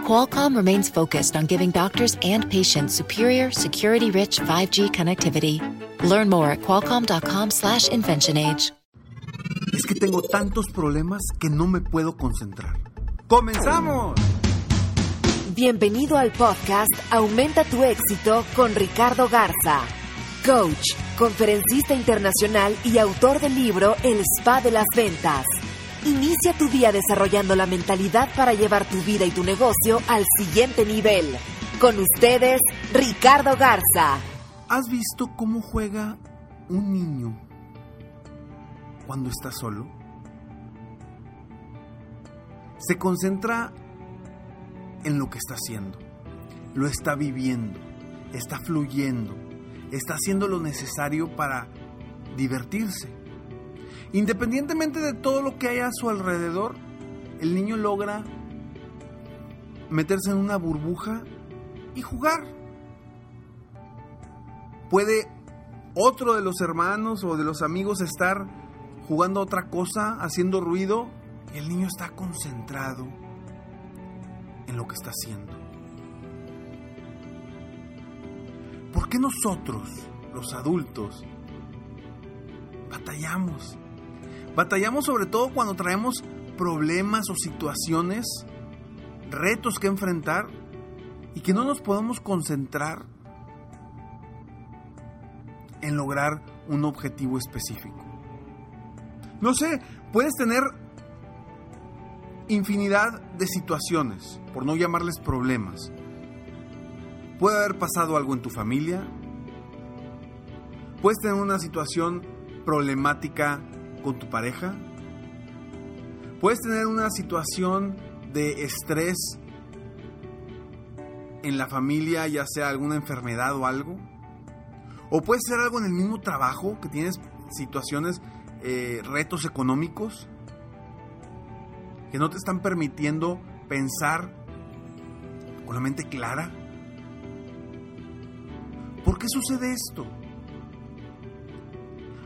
Qualcomm remains focused on giving doctors and patients superior, security-rich 5G connectivity. Learn more at qualcomm.com/slash inventionage. Es que tengo tantos problemas que no me puedo concentrar. ¡Comenzamos! Bienvenido al podcast Aumenta tu éxito con Ricardo Garza, coach, conferencista internacional y autor del libro El Spa de las Ventas. Inicia tu día desarrollando la mentalidad para llevar tu vida y tu negocio al siguiente nivel. Con ustedes, Ricardo Garza. ¿Has visto cómo juega un niño cuando está solo? Se concentra en lo que está haciendo, lo está viviendo, está fluyendo, está haciendo lo necesario para divertirse. Independientemente de todo lo que hay a su alrededor, el niño logra meterse en una burbuja y jugar. Puede otro de los hermanos o de los amigos estar jugando otra cosa, haciendo ruido, y el niño está concentrado en lo que está haciendo. ¿Por qué nosotros, los adultos, batallamos? Batallamos sobre todo cuando traemos problemas o situaciones, retos que enfrentar y que no nos podemos concentrar en lograr un objetivo específico. No sé, puedes tener infinidad de situaciones, por no llamarles problemas. Puede haber pasado algo en tu familia. Puedes tener una situación problemática con tu pareja. Puedes tener una situación de estrés en la familia, ya sea alguna enfermedad o algo. O puede ser algo en el mismo trabajo, que tienes situaciones, eh, retos económicos, que no te están permitiendo pensar con la mente clara. ¿Por qué sucede esto?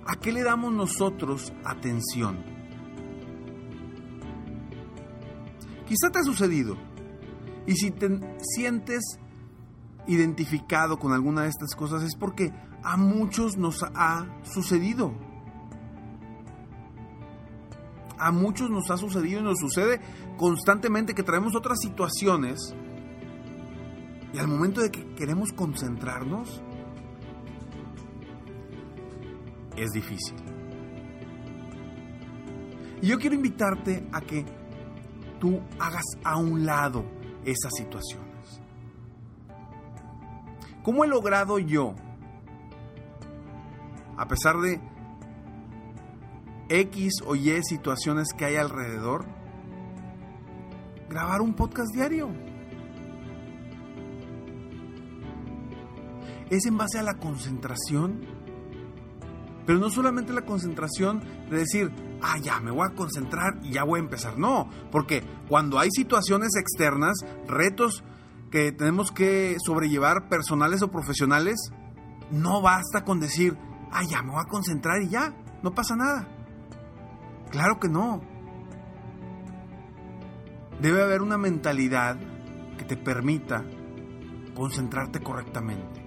¿A qué le damos nosotros atención? Quizá te ha sucedido. Y si te sientes identificado con alguna de estas cosas es porque a muchos nos ha sucedido. A muchos nos ha sucedido y nos sucede constantemente que traemos otras situaciones y al momento de que queremos concentrarnos, es difícil. Y yo quiero invitarte a que tú hagas a un lado esas situaciones. ¿Cómo he logrado yo, a pesar de X o Y situaciones que hay alrededor, grabar un podcast diario? Es en base a la concentración pero no solamente la concentración de decir, ah, ya, me voy a concentrar y ya voy a empezar. No, porque cuando hay situaciones externas, retos que tenemos que sobrellevar personales o profesionales, no basta con decir, ah, ya, me voy a concentrar y ya, no pasa nada. Claro que no. Debe haber una mentalidad que te permita concentrarte correctamente.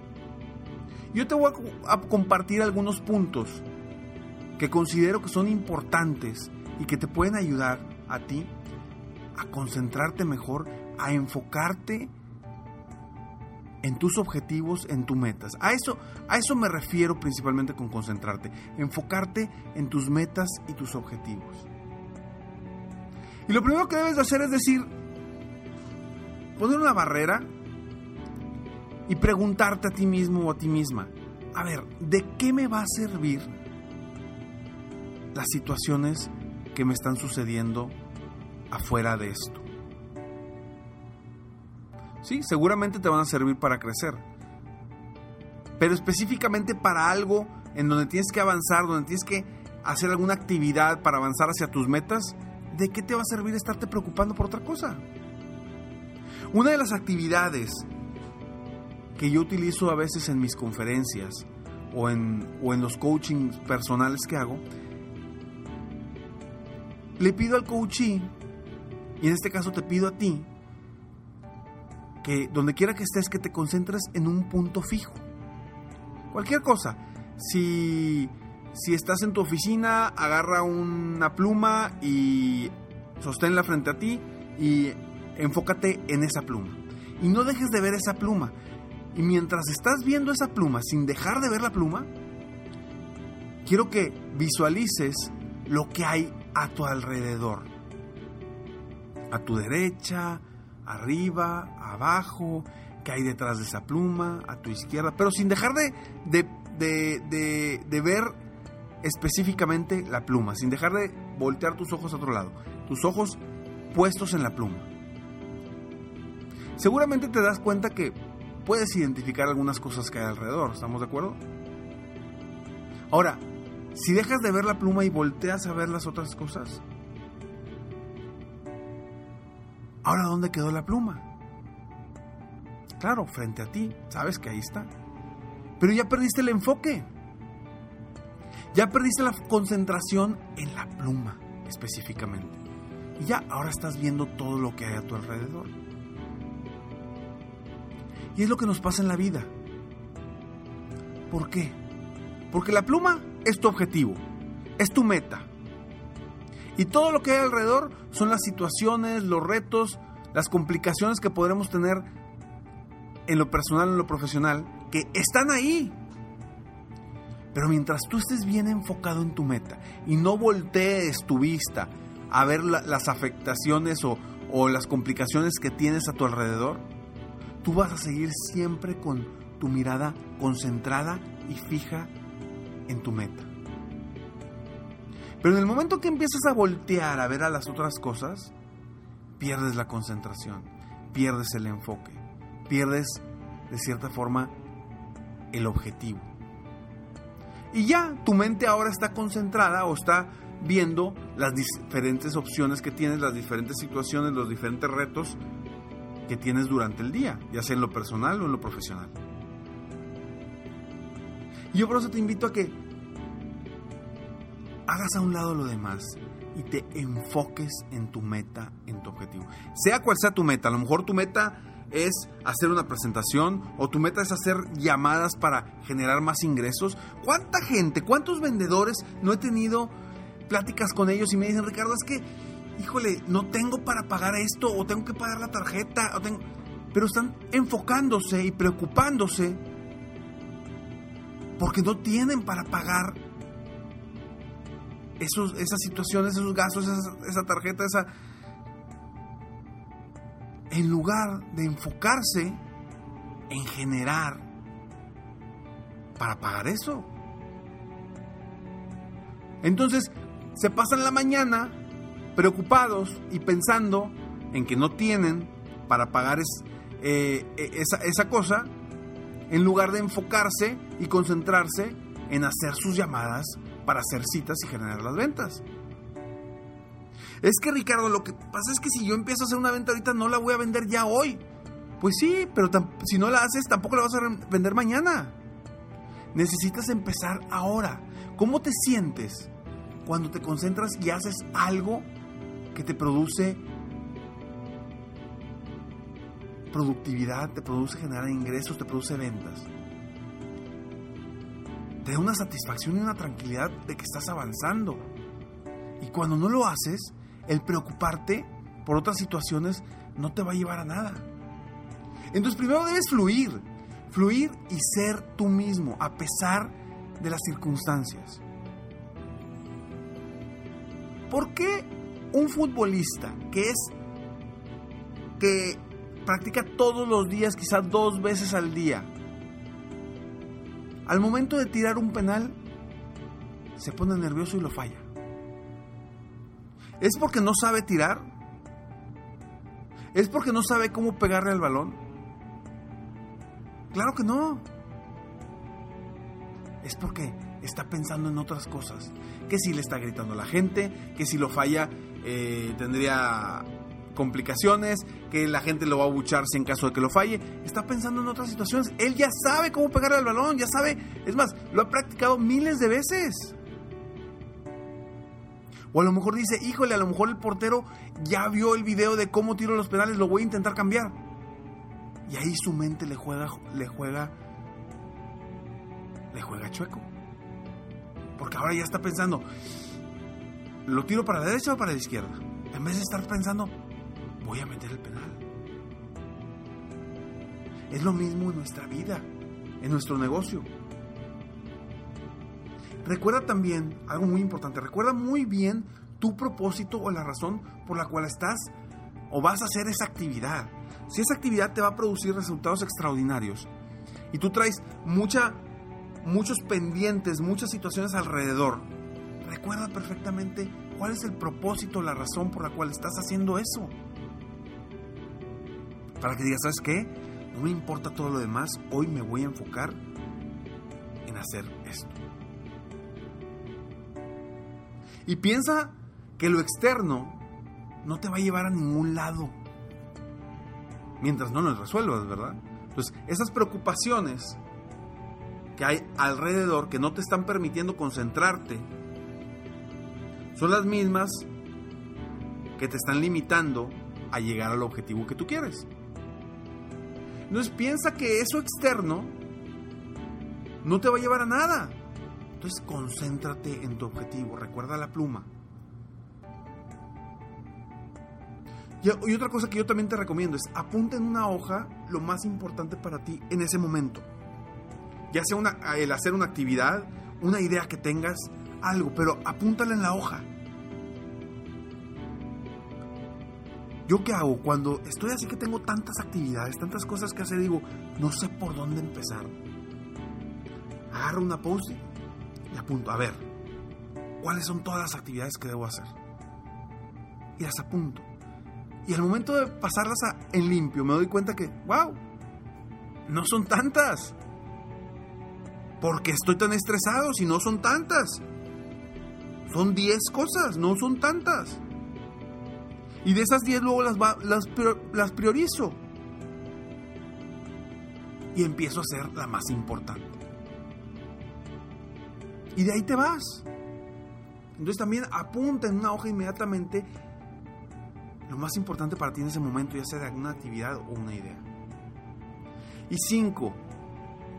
Yo te voy a, compartir algunos puntos que considero que son importantes y que te pueden ayudar a ti a concentrarte mejor, a enfocarte en tus objetivos, en tus metas. A eso, a eso me refiero principalmente con concentrarte, enfocarte en tus metas y tus objetivos. Y lo primero que debes de hacer es decir, poner una barrera y preguntarte a ti mismo o a ti misma, a ver, ¿de qué me va a servir las situaciones que me están sucediendo afuera de esto? Sí, seguramente te van a servir para crecer, pero específicamente para algo en donde tienes que avanzar, donde tienes que hacer alguna actividad para avanzar hacia tus metas, ¿de qué te va a servir estarte preocupando por otra cosa? Una de las actividades que yo utilizo a veces en mis conferencias o en, o en los coachings personales que hago, le pido al coachee, y en este caso te pido a ti, que donde quiera que estés, que te concentres en un punto fijo. Cualquier cosa. Si, si estás en tu oficina, agarra una pluma y sosténla frente a ti y enfócate en esa pluma. Y no dejes de ver esa pluma. Y mientras estás viendo esa pluma, sin dejar de ver la pluma, quiero que visualices lo que hay a tu alrededor. A tu derecha, arriba, abajo, que hay detrás de esa pluma, a tu izquierda, pero sin dejar de, de, de, ver específicamente la pluma, sin dejar de voltear tus ojos a otro lado, tus ojos puestos en la pluma. Seguramente te das cuenta que puedes identificar algunas cosas que hay alrededor, ¿estamos de acuerdo? Ahora, si dejas de ver la pluma y volteas a ver las otras cosas, ahora ¿dónde quedó la pluma? Claro, frente a ti, sabes que ahí está. Pero ya perdiste el enfoque. Ya perdiste la concentración en la pluma específicamente. Y ya ahora estás viendo todo lo que hay a tu alrededor. Y es lo que nos pasa en la vida. ¿Por qué? Porque la pluma es tu objetivo, es tu meta. Y todo lo que hay alrededor son las situaciones, los retos, las complicaciones que podremos tener en lo personal, en lo profesional, que están ahí. Pero mientras tú estés bien enfocado en tu meta y no voltees tu vista a ver las afectaciones o, las complicaciones que tienes a tu alrededor, tú vas a seguir siempre con tu mirada concentrada y fija en tu meta. Pero en el momento que empiezas a voltear a ver a las otras cosas, pierdes la concentración, pierdes el enfoque, pierdes de cierta forma el objetivo. Y ya tu mente ahora está concentrada o está viendo las diferentes opciones que tienes, las diferentes situaciones, los diferentes retos que tienes durante el día, ya sea en lo personal o en lo profesional. Y yo por eso te invito a que hagas a un lado lo demás y te enfoques en tu meta, en tu objetivo. Sea cual sea tu meta, a lo mejor tu meta es hacer una presentación o tu meta es hacer llamadas para generar más ingresos. ¿Cuánta gente, cuántos vendedores no he tenido pláticas con ellos y me dicen, Ricardo, es que, híjole, no tengo para pagar esto o tengo que pagar la tarjeta, o tengo... pero están enfocándose y preocupándose porque no tienen para pagar esos, esas situaciones, esos gastos, esa, tarjeta, esa... En lugar de enfocarse en generar para pagar eso. Entonces, se pasan la mañana preocupados y pensando en que no tienen para pagar eh, e, esa, esa cosa, en lugar de enfocarse y concentrarse en hacer sus llamadas para hacer citas y generar las ventas. Es que Ricardo, lo que pasa es que si yo empiezo a hacer una venta ahorita no la voy a vender ya hoy. Pues sí, pero si no la haces tampoco la vas a vender mañana. Necesitas empezar ahora. ¿Cómo te sientes cuando te concentras y haces algo que te produce productividad, te produce generar ingresos, te produce ventas? te da una satisfacción y una tranquilidad de que estás avanzando. Y cuando no lo haces, el preocuparte por otras situaciones no te va a llevar a nada. Entonces primero debes fluir, fluir y ser tú mismo a pesar de las circunstancias. ¿Por qué un futbolista que es que practica todos los días, quizás dos veces al día, al momento de tirar un penal, se pone nervioso y lo falla. ¿Es porque no sabe tirar? ¿Es porque no sabe cómo pegarle al balón? Claro que no. Es porque está pensando en otras cosas. Que si le está gritando a la gente, que si lo falla eh, tendría complicaciones, que la gente lo va a bucharse en caso de que lo falle. Está pensando en otras situaciones. Él ya sabe cómo pegarle al balón, ya sabe. Es más, lo ha practicado miles de veces. O a lo mejor dice, híjole, a lo mejor el portero ya vio el video de cómo tiro los penales, lo voy a intentar cambiar. Y ahí su mente le juega, le juega, le juega chueco. Porque ahora ya está pensando, ¿lo tiro para la derecha o para la izquierda? En vez de estar pensando, voy a meter el penal. Es lo mismo en nuestra vida, en nuestro negocio. Recuerda también algo muy importante, recuerda muy bien tu propósito o la razón por la cual estás o vas a hacer esa actividad. Si esa actividad te va a producir resultados extraordinarios y tú traes mucha, muchos pendientes, muchas situaciones alrededor, recuerda perfectamente cuál es el propósito, la razón por la cual estás haciendo eso. Para que digas, ¿sabes qué? No me importa todo lo demás, hoy me voy a enfocar en hacer esto. Y piensa que lo externo no te va a llevar a ningún lado. Mientras no lo resuelvas, ¿verdad? Entonces, esas preocupaciones que hay alrededor que no te están permitiendo concentrarte son las mismas que te están limitando a llegar al objetivo que tú quieres. Entonces piensa que eso externo no te va a llevar a nada. Entonces concéntrate en tu objetivo, recuerda la pluma. Y, otra cosa que yo también te recomiendo es apunta en una hoja lo más importante para ti en ese momento. Ya sea el hacer una actividad, una idea que tengas, algo, pero apúntala en la hoja. ¿Yo qué hago? Cuando estoy así que tengo tantas actividades, tantas cosas que hacer, digo, no sé por dónde empezar. Agarro una post y apunto, a ver, ¿cuáles son todas las actividades que debo hacer? Y las apunto. Y al momento de pasarlas en limpio, me doy cuenta que, wow, no son tantas. Porque estoy tan estresado si no son tantas. Son 10 cosas, no son tantas. Y de esas 10 luego las, las, las priorizo. Y empiezo a hacer la más importante. Y de ahí te vas. Entonces también apunta en una hoja inmediatamente lo más importante para ti en ese momento, ya sea de alguna actividad o una idea. Y cinco,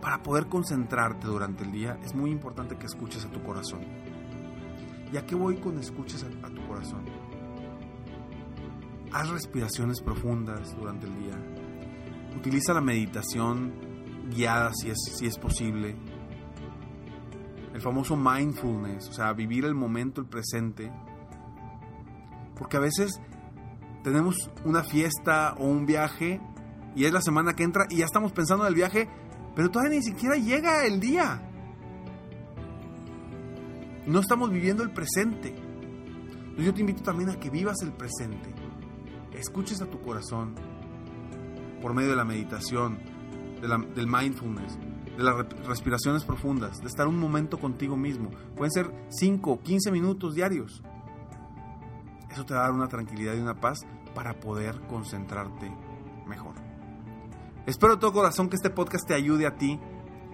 para poder concentrarte durante el día, es muy importante que escuches a tu corazón. ¿Y a qué voy con escuches a, a tu corazón? Haz respiraciones profundas durante el día. Utiliza la meditación guiada si es, si es posible el famoso mindfulness, o sea, vivir el momento, el presente. Porque a veces tenemos una fiesta o un viaje y es la semana que entra y ya estamos pensando en el viaje, pero todavía ni siquiera llega el día. No estamos viviendo el presente. Yo te invito también a que vivas el presente. Escuches a tu corazón por medio de la meditación, del mindfulness de las respiraciones profundas, de estar un momento contigo mismo. Pueden ser 5, 15 minutos diarios. Eso te va a dar una tranquilidad y una paz para poder concentrarte mejor. Espero de todo corazón que este podcast te ayude a ti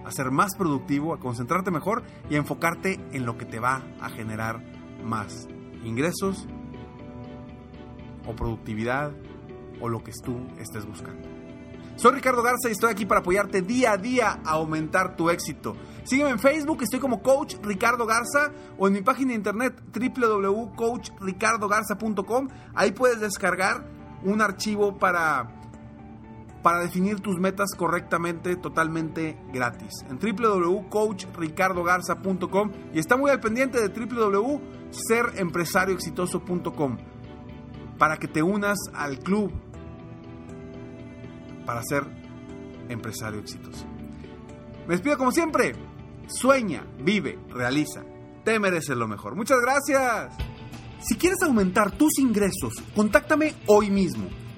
a ser más productivo, a concentrarte mejor y a enfocarte en lo que te va a generar más ingresos o productividad o lo que tú estés buscando. Soy Ricardo Garza y estoy aquí para apoyarte día a día a aumentar tu éxito. Sígueme en Facebook, estoy como Coach Ricardo Garza o en mi página de internet www.coachricardogarza.com. Ahí puedes descargar un archivo para, para definir tus metas correctamente, totalmente gratis. En www.coachricardogarza.com y está muy al pendiente de www.serempresarioexitoso.com para que te unas al club para ser empresario exitoso. Me despido como siempre. Sueña, vive, realiza. Te mereces lo mejor. Muchas gracias. Si quieres aumentar tus ingresos, contáctame hoy mismo.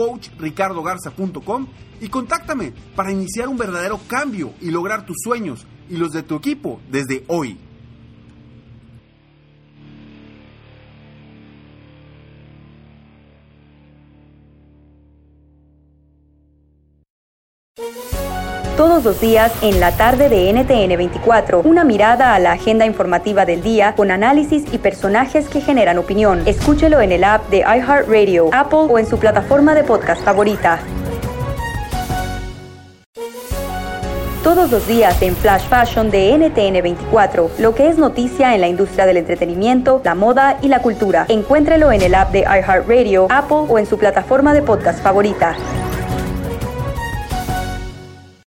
www.coachricardogarza.com y contáctame para iniciar un verdadero cambio y lograr tus sueños y los de tu equipo desde hoy. Todos los días en la tarde de NTN 24, una mirada a la agenda informativa del día con análisis y personajes que generan opinión. Escúchelo en el app de iHeartRadio, Apple o en su plataforma de podcast favorita. Todos los días en Flash Fashion de NTN 24, lo que es noticia en la industria del entretenimiento, la moda y la cultura. Encuéntrelo en el app de iHeartRadio, Apple o en su plataforma de podcast favorita.